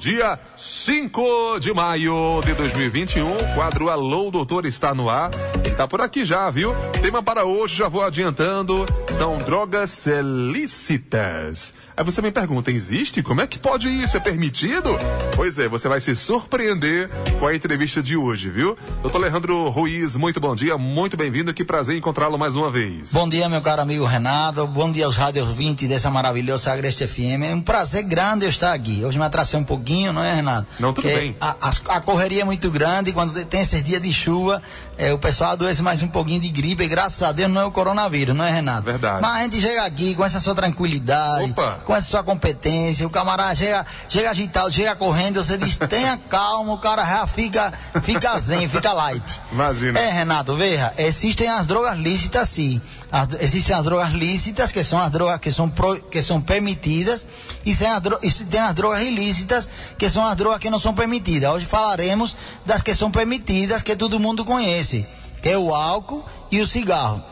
Dia 5 de maio de 2021, o quadro Alô Doutor está no ar. Ele tá por aqui já, viu? Tema para hoje, já vou adiantando, são drogas lícitas. Aí você me pergunta, existe? Como é que pode isso? É permitido? Pois é, você vai se surpreender com a entrevista de hoje, viu? Doutor Alejandro Ruiz, muito bom dia, muito bem-vindo, que prazer encontrá-lo mais uma vez. Bom dia, meu caro amigo Renato, bom dia aos rádios 20 dessa maravilhosa Agreste FM. É um prazer grande eu estar aqui. Hoje me atrasei um pouquinho, não é, Renato? Não, tudo Porque bem. A, a, a correria é muito grande, quando tem esses dias de chuva, é, o pessoal adoece mais um pouquinho de gripe, e graças a Deus não é o coronavírus, não é, Renato? Verdade. Mas a gente chega aqui com essa sua tranquilidade, Opa. com essa sua competência, o camarada chega, chega agitado, chega correndo, você diz, tenha calma, o cara já fica, fica zen, fica light. Imagina. É, Renato, veja, existem as drogas lícitas sim. As- existem as drogas lícitas, que são as drogas que são, pro- que são permitidas, e tem, as e tem as drogas ilícitas, que são as drogas que não são permitidas. Hoje falaremos das que são permitidas, que todo mundo conhece, que é o álcool e o cigarro.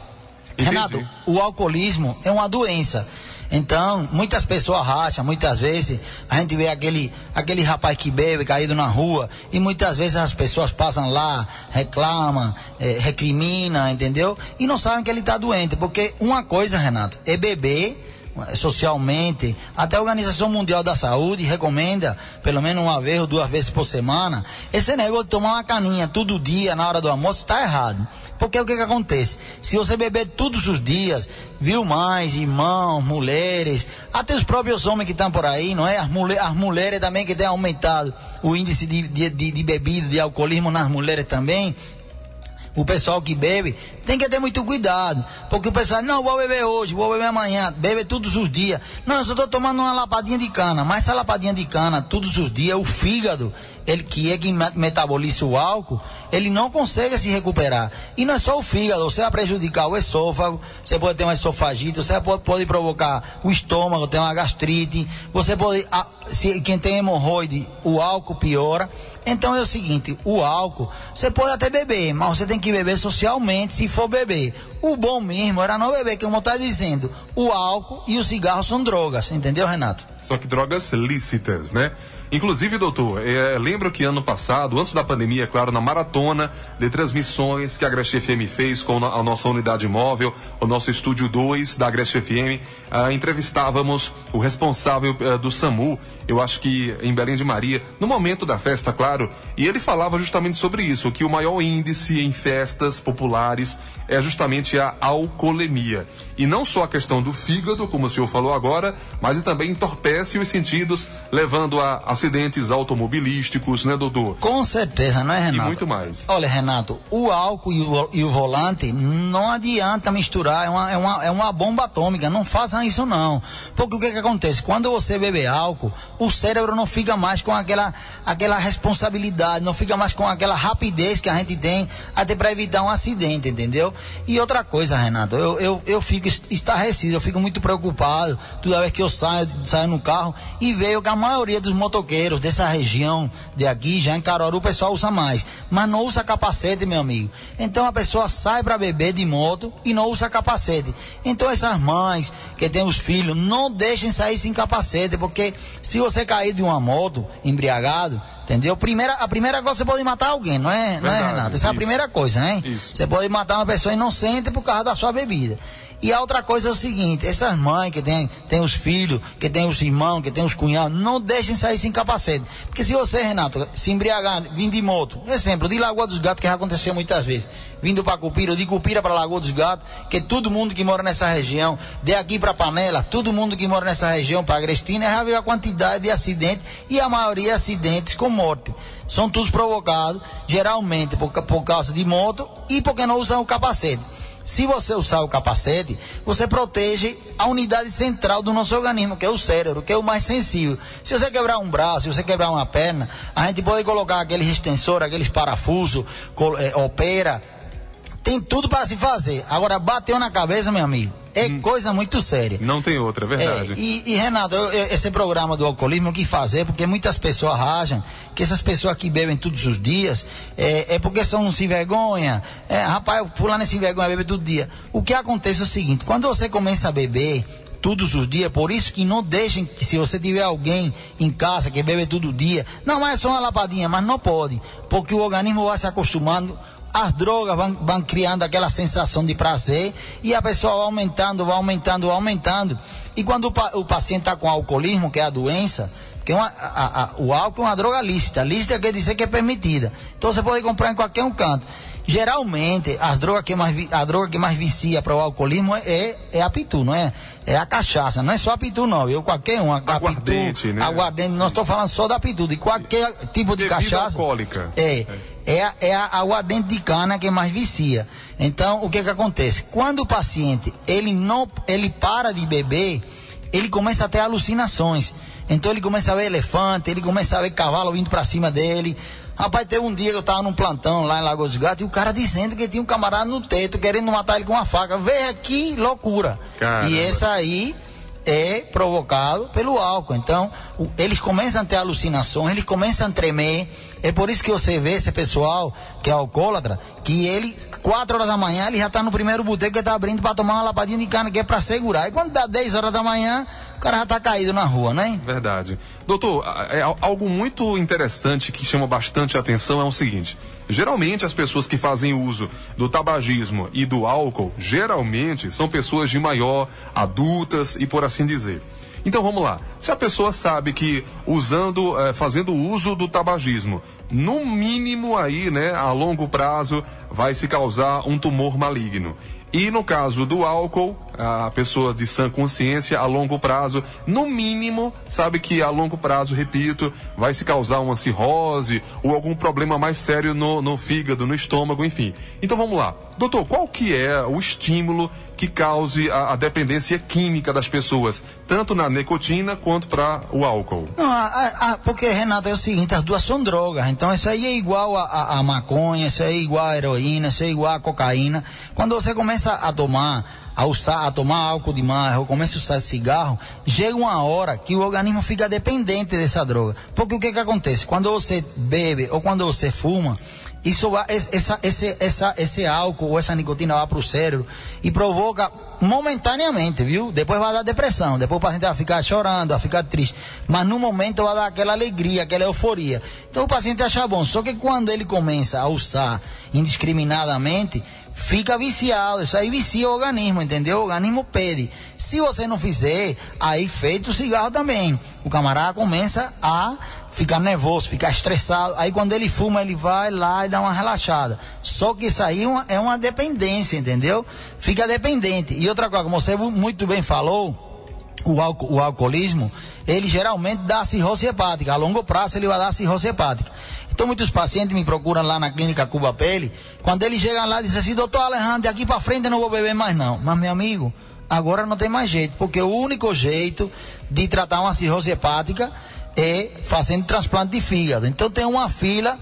Entendi. Renato, o alcoolismo é uma doença. Então, muitas pessoas racham, muitas vezes a gente vê aquele, aquele rapaz que bebe caído na rua e muitas vezes as pessoas passam lá, reclamam, eh, recriminam, entendeu? E não sabem que ele está doente, porque uma coisa, Renato, é beber eh, socialmente, até a Organização Mundial da Saúde recomenda pelo menos uma vez ou duas vezes por semana. Esse negócio de tomar uma caninha todo dia na hora do almoço está errado. Porque o que que acontece? Se você beber todos os dias, viu mais, irmãos, mulheres, até os próprios homens que estão por aí, não é? As, mulher, as mulheres também que têm aumentado o índice de, de, de, de bebida, de alcoolismo nas mulheres também o pessoal que bebe tem que ter muito cuidado. Porque o pessoal, não, vou beber hoje, vou beber amanhã, bebe todos os dias. Não, eu só estou tomando uma lapadinha de cana. Mas essa lapadinha de cana, todos os dias, o fígado, ele que é que me- metaboliza o álcool, ele não consegue se recuperar. E não é só o fígado, você vai prejudicar o esôfago, você pode ter uma esofagite, você pode, pode provocar o estômago, ter uma gastrite, você pode, ah, se, quem tem hemorroide, o álcool piora. Então é o seguinte, o álcool, você pode até beber, mas você tem que beber socialmente se for beber. O bom mesmo era não beber, que como está dizendo, o álcool e o cigarro são drogas, entendeu, Renato? Só que drogas lícitas, né? Inclusive, doutor, eh, lembro que ano passado, antes da pandemia, é claro, na maratona de transmissões que a Agreste FM fez com a nossa unidade móvel, o nosso estúdio 2 da Agreste FM, ah, entrevistávamos o responsável eh, do SAMU, eu acho que em Belém de Maria, no momento da festa, claro, e ele falava justamente sobre isso, que o maior índice em festas populares é justamente a alcoolemia. E não só a questão do fígado, como o senhor falou agora, mas também entorpece os sentidos, levando a acidentes automobilísticos, né, doutor? Com certeza, não é, Renato? E muito mais. Olha, Renato, o álcool e o, e o volante não adianta misturar, é uma, é, uma, é uma bomba atômica, não façam isso não. Porque o que, que acontece? Quando você bebe álcool, o cérebro não fica mais com aquela, aquela responsabilidade, não fica mais com aquela rapidez que a gente tem até para evitar um acidente, entendeu? E outra coisa, Renato, eu, eu, eu fico est- estarrecido, eu fico muito preocupado toda vez que eu saio, saio no carro e vejo que a maioria dos motoqueiros dessa região de aqui, já em Caruaru, o pessoal usa mais, mas não usa capacete, meu amigo. Então a pessoa sai para beber de moto e não usa capacete. Então essas mães que têm os filhos, não deixem sair sem capacete, porque se você cair de uma moto embriagado, Entendeu? Primeira, a primeira coisa você pode matar alguém, não é, não é Verdade, Renato? Essa é a isso. primeira coisa, né? Isso. Você pode matar uma pessoa inocente por causa da sua bebida. E a outra coisa é o seguinte, essas mães que têm tem os filhos, que têm os irmãos, que têm os cunhados, não deixem sair sem capacete. Porque se você, Renato, se embriagar, vindo de moto, exemplo, de Lagoa dos Gatos, que já aconteceu muitas vezes, vindo para Cupira, de Cupira para Lagoa dos Gatos, que todo mundo que mora nessa região, de aqui para Panela, todo mundo que mora nessa região, para Agrestina, já viu a quantidade de acidentes, e a maioria acidentes com morte. São todos provocados, geralmente por, por causa de moto e porque não usam o capacete. Se você usar o capacete, você protege a unidade central do nosso organismo, que é o cérebro, que é o mais sensível. Se você quebrar um braço, se você quebrar uma perna, a gente pode colocar aqueles extensores, aqueles parafusos, eh, opera, tem tudo para se fazer. Agora, bateu na cabeça, meu amigo, é coisa muito séria. Não tem outra, é verdade. É, e, e, Renato, eu- eu- esse programa do alcoolismo, eu quis fazer porque muitas pessoas rajam que essas pessoas que bebem todos os dias é, é porque são sem vergonha. É, rapaz, fulano é sem vergonha, bebe todo dia. O que acontece é o seguinte: quando você começa a beber, todos os dias. Por isso que não deixem que se você tiver alguém em casa que bebe todo dia, não, é só uma lapadinha, mas não pode, porque o organismo vai se acostumando as drogas vão, vão, criando aquela sensação de prazer e a pessoa vai aumentando, vai aumentando, vai aumentando. E quando o, o paciente está com alcoolismo, que é a doença, que é uma, a, a, o álcool é uma droga lícita. Lícita quer dizer que é permitida. Então você pode comprar em qualquer um canto. Geralmente, as drogas que mais, a droga que mais vicia para o alcoolismo é, é a pitu, não é? É a cachaça. Não é só a pitu, não. Eu, qualquer um. A, aguardente, pitu, né? Aguardente. Não estou falando só da pitu, de qualquer tipo de Bebida cachaça. alcoólica. É. É, a, é a aguardente de cana que mais vicia. Então, o que que acontece? Quando o paciente, ele não, ele para de beber, ele começa a ter alucinações. Então ele começa a ver elefante, ele começa a ver cavalo vindo para cima dele. Rapaz, teve um dia que eu tava num plantão lá em Lagoas dos Gatos e o cara dizendo que tinha um camarada no teto querendo matar ele com uma faca. Veja que loucura. Caramba. E essa aí é provocado pelo álcool. Então, o, eles começam a ter alucinações, eles começam a tremer. É por isso que você vê esse pessoal que é alcoólatra, que ele, 4 horas da manhã, ele já está no primeiro boteco que está abrindo para tomar uma lapadinha de carne que é para segurar. E quando dá 10 horas da manhã, o cara já está caído na rua, né? Verdade. Doutor, é algo muito interessante que chama bastante atenção é o seguinte: geralmente as pessoas que fazem uso do tabagismo e do álcool, geralmente são pessoas de maior, adultas e por assim dizer. Então vamos lá. Se a pessoa sabe que usando, eh, fazendo uso do tabagismo, no mínimo aí, né, a longo prazo, vai se causar um tumor maligno. E no caso do álcool, a pessoa de sã consciência, a longo prazo, no mínimo, sabe que a longo prazo, repito, vai se causar uma cirrose ou algum problema mais sério no, no fígado, no estômago, enfim. Então vamos lá. Doutor, qual que é o estímulo que cause a, a dependência química das pessoas, tanto na nicotina quanto para o álcool? Não, a, a, porque, Renato, é o seguinte, as duas são drogas. Então isso aí é igual a, maconha, isso aí é igual a heroína, isso é igual a cocaína. Quando você começa a tomar a usar, a tomar álcool demais, ou começa a usar cigarro, chega uma hora que o organismo fica dependente dessa droga. Porque o que que acontece? Quando você bebe ou quando você fuma, isso vai, esse álcool ou essa nicotina vai para o cérebro e provoca momentaneamente, viu? Depois vai dar depressão, depois o paciente vai ficar chorando, vai ficar triste. Mas no momento vai dar aquela alegria, aquela euforia. Então o paciente acha bom. Só que quando ele começa a usar indiscriminadamente, fica viciado. Isso aí vicia o organismo, entendeu? O organismo pede. Se você não fizer, aí feito o cigarro também. O camarada começa a ficar nervoso, ficar estressado. Aí quando ele fuma, ele vai lá e dá uma relaxada. Só que isso aí é uma, é dependência, entendeu? Fica dependente. E outra coisa, como você muito bem falou, o, alco o alcoolismo, ele geralmente dá cirrose hepática. A longo prazo ele vai dar cirrose hepática. Então muitos pacientes me procuram lá na clínica Cuba Pele. Quando eles chegam lá, dizem assim, doutor Alejandro, daqui para frente eu não vou beber mais não. Mas meu amigo, agora não tem mais jeito, porque o único jeito de tratar uma cirrose hepática é fazendo transplante de fígado. Então tem uma fila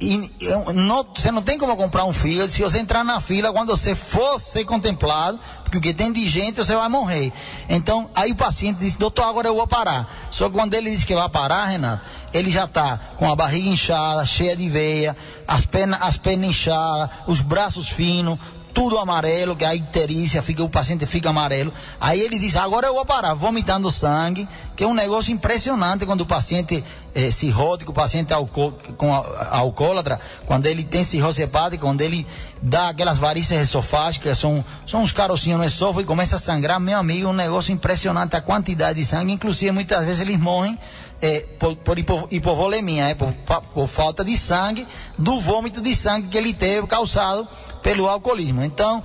e, não, você não tem como comprar um fígado. Se você entrar na fila, quando você for ser contemplado, porque o que tem de gente, você vai morrer. Então, aí o paciente disse, doutor, agora eu vou parar. Só que quando ele disse que vai parar, Renato, ele já está com a barriga inchada, cheia de veia, as pernas, as pernas inchadas, os braços finos, tudo amarelo, que a icterícia, fica, o paciente fica amarelo. Aí ele diz, agora eu vou parar, vomitando sangue, que é um negócio impressionante quando o paciente é, cirrótico, o paciente alco, com alcoólatra, quando ele tem cirrose hepática, quando ele dá aquelas varizes esofágicas, são, são uns carocinhos no esôfago e começa a sangrar, meu amigo, é um negócio impressionante a quantidade de sangue, inclusive muitas vezes eles morrem é, por, por hipo, hipovolemia, é, por, por falta de sangue, do vômito de sangue que ele teve causado pelo alcoolismo. Então,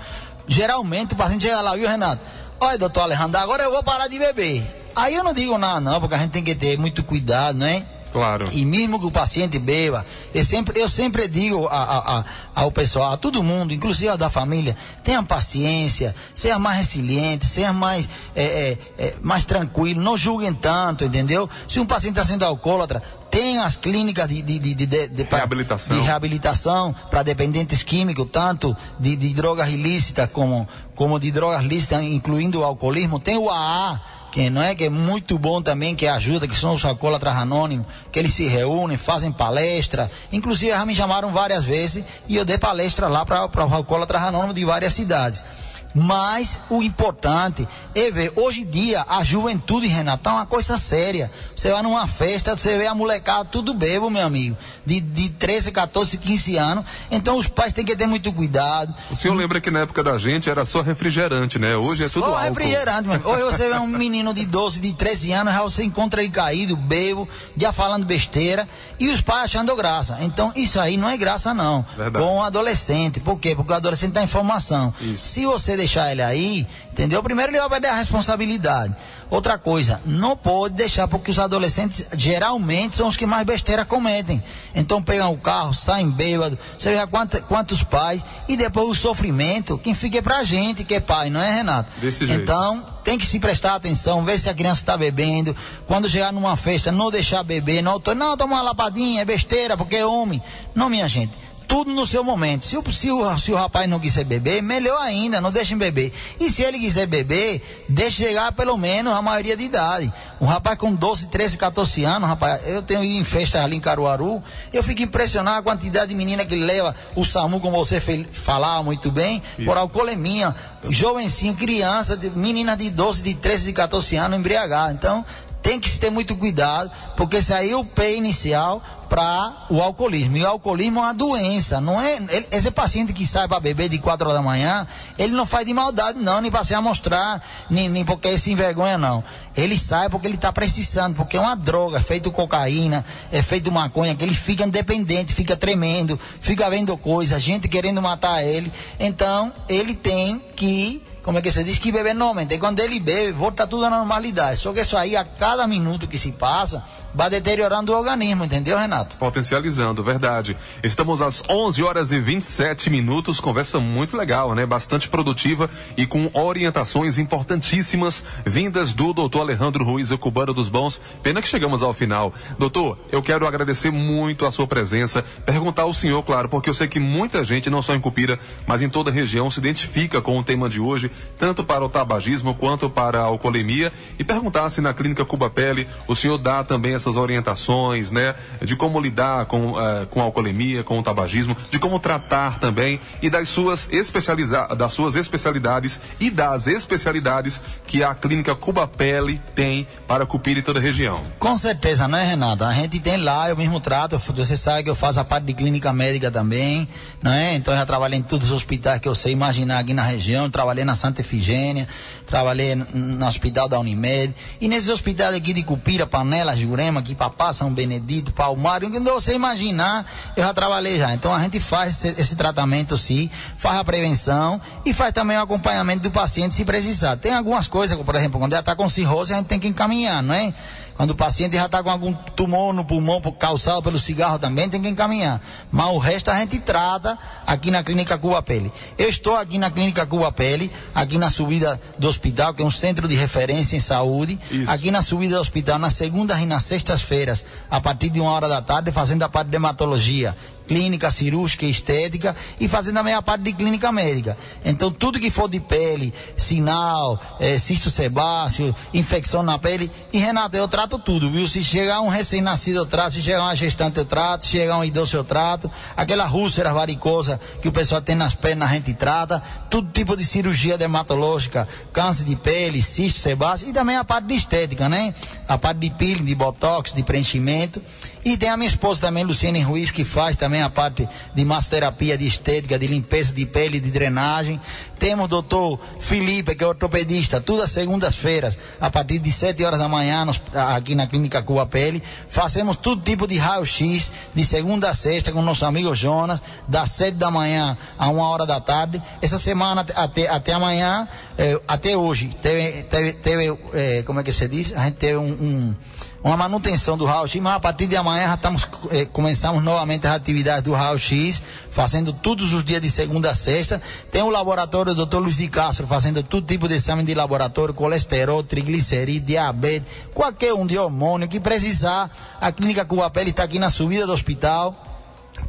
geralmente o paciente chega lá, viu, Renato? Olha, doutor Alejandro, agora eu vou parar de beber. Aí eu não digo nada, não, porque a gente tem que ter muito cuidado, não é? Claro. E mesmo que o paciente beba, eu sempre, eu sempre digo a, a, a, ao pessoal, a todo mundo, inclusive a da família, tenha paciência, seja mais resiliente, seja mais, é, é, é, mais tranquilo, não julguem tanto, entendeu? Se um paciente está sendo alcoólatra, tem as clínicas de, de, de, de, de reabilitação, de reabilitação para dependentes químicos, tanto de, de drogas ilícitas como, como de drogas lícitas, incluindo o alcoolismo. Tem o AA, que não é que é muito bom também, que ajuda, que são os alcoólatras anônimos, que eles se reúnem, fazem palestra. Inclusive já me chamaram várias vezes e eu dei palestra lá para os alcoólatras anônimos de várias cidades. Mas o importante é ver, hoje em dia, a juventude, Renato, é uma coisa séria. Você vai numa festa, você vê a molecada tudo bebo, meu amigo, de, de 13, 14, 15 anos. Então os pais têm que ter muito cuidado. O senhor lembra que na época da gente era só refrigerante, né? Hoje é tudo Só álcool. refrigerante, mano. Hoje você vê um menino de 12, de 13 anos, já você encontra ele caído, bebo, já falando besteira, e os pais achando graça. Então isso aí não é graça, não. Verdade. Com o adolescente. Por quê? Porque o adolescente tem informação. Isso. Se você deixar ele aí, entendeu? Primeiro ele vai perder a responsabilidade. Outra coisa, não pode deixar, porque os adolescentes geralmente são os que mais besteira cometem. Então pegam o carro, saem bêbado, você vê quantos, quantos pais, e depois o sofrimento, quem fica é pra gente, que é pai, não é, Renato? Desse jeito. Então, tem que se prestar atenção, ver se a criança está bebendo. Quando chegar numa festa, não deixar beber, não, não toma uma lapadinha, é besteira, porque é homem. Não, minha gente. Tudo no seu momento. Se o, se, o, se o rapaz não quiser beber, melhor ainda, não deixem beber. E se ele quiser beber, deixe chegar pelo menos a maioria de idade. Um rapaz com 12, 13, 14 anos, rapaz, eu tenho ido em festa ali em Caruaru, eu fico impressionado a quantidade de menina que leva o SAMU, como você fe- falava muito bem, por alcoolemia, jovencinho, criança, de- menina de 12, de 13, de 14 anos embriagada. Então, tem que se ter muito cuidado, porque aí é o pé inicial para o alcoolismo. E o alcoolismo é uma doença, não é? ele- esse paciente que sai para beber de 4 horas da manhã, ele não faz de maldade, não, nem para se amostrar, nem, nem porque ele se envergonha, não. Ele sai porque ele está precisando, porque é uma droga, é feito cocaína, é feito maconha, que ele fica independente, fica tremendo, fica vendo coisa, gente querendo matar ele. Então, ele tem que como é que se diz que beber normalmente. E quando ele bebe, volta tudo à normalidade. Só que isso aí, a cada minuto que se passa, vai deteriorando o organismo, entendeu, Renato? Potencializando, verdade. Estamos às 11 horas e 27 minutos. Conversa muito legal, né? Bastante produtiva e com orientações importantíssimas vindas do doutor Alejandro Ruiz, o cubano dos bons. Pena que chegamos ao final. Doutor, eu quero agradecer muito a sua presença. Perguntar ao senhor, claro, porque eu sei que muita gente, não só em Cupira, mas em toda a região, se identifica com o tema de hoje, tanto para o tabagismo quanto para a alcoolemia. E perguntar se na clínica Cuba Pele o senhor dá também essas orientações, né? De como lidar com, eh, com a alcoolemia, com o tabagismo, de como tratar também e das suas, especializa das suas especialidades e das especialidades que a clínica Cuba Pele tem para Cupira e toda a região. Com certeza, não é, Renato? A gente tem lá, eu mesmo trato, você sabe que eu faço a parte de clínica médica também, não é? Então eu já trabalhei em todos os hospitais que eu sei imaginar aqui na região, trabalhei na Santa Efigênia, trabalhei no hospital da Unimed, e nesses hospitais aqui de Cupira, Panela, Jurema, aqui Papá, São Benedito, Palmário, onde você imaginar, eu já trabalhei já. Então a gente faz esse, esse tratamento sim, faz a prevenção e faz também o acompanhamento do paciente se precisar. Tem algumas coisas, por exemplo, quando ela está com cirrose, a gente tem que encaminhar, não é? Quando o paciente já está com algum tumor no pulmão por- causado pelo cigarro também, tem que encaminhar. Mas o resto a gente trata aqui na Clínica Cuba Pele. Eu estou aqui na Clínica Cuba Pele, aqui na subida do hospital, que é um centro de referência em saúde. Isso. Aqui na subida do hospital, nas segundas e nas sextas-feiras, a partir de uma hora da tarde, fazendo a parte de hematologia clínica cirúrgica estética e fazendo também a parte de clínica médica. Então, tudo que for de pele, sinal, eh, cisto sebáceo, infecção na pele. E Renato, eu trato tudo, viu? Se chegar um recém-nascido, eu trato. Se chegar uma gestante, eu trato. Se chegar um idoso, eu trato. Aquela úlcera varicosa que o pessoal tem nas pernas, a gente trata. Todo tipo de cirurgia dermatológica, câncer de pele, cisto sebáceo e também a parte de estética, né? A parte de peeling, de botox, de preenchimento. E tem a minha esposa também, Luciene Ruiz, que faz também a parte de massoterapia, de estética, de limpeza de pele, de drenagem. Temos o doutor Felipe, que é ortopedista, todas as segundas-feiras, a partir de 7 horas da manhã, nos- aqui na Clínica Cuba Pele. Fazemos todo tipo de raio-x, de segunda a sexta, com nosso amigo Jonas, das 7 da manhã a 1 hora da tarde. Essa semana, até, até amanhã, eh, até hoje, teve, teve, teve eh, como é que se diz? A gente teve um- um uma manutenção do raio-x, mas a partir de amanhã já estamos, eh, começamos novamente as atividades do raio-x, fazendo todos os dias de segunda a sexta. Tem o laboratório do Dr. Luiz de Castro fazendo todo tipo de exame de laboratório, colesterol, triglicerídeo, diabetes, qualquer um de hormônio que precisar. A Clínica Cuba Pele está aqui na subida do hospital.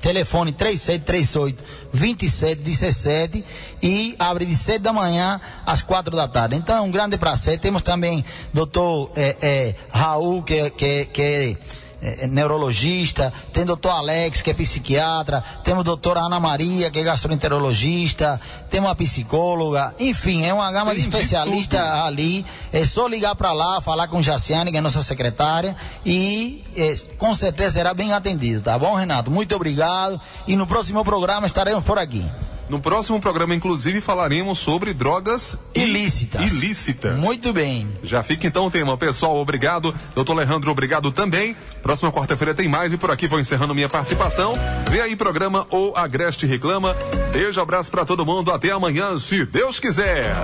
Telefone 3738 2717 e abre de 7 da manhã às 4 da tarde. Então é um grande prazer. Temos também doutor eh, eh, Raul, que, que, que é, neurologista, tem doutor Alex, que é psiquiatra, temos doutora Ana Maria, que é gastroenterologista, temos uma psicóloga, enfim, é uma gama tem de especialistas ali. É só ligar para lá, falar com Jaciane, que é nossa secretária, e é, com certeza será bem atendido, tá bom, Renato? Muito obrigado. E no próximo programa estaremos por aqui. No próximo programa, inclusive, falaremos sobre drogas ilícitas. Ilícitas. Muito bem. Já fica então o tema. Pessoal, obrigado. Doutor Alejandro, obrigado também. Próxima quarta-feira tem mais e por aqui vou encerrando minha participação. Vem aí programa O Agreste Reclama. Beijo, abraço para todo mundo. Até amanhã, se Deus quiser.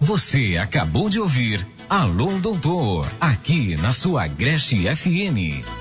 Você acabou de ouvir Alô Doutor, aqui na sua Agreste FM.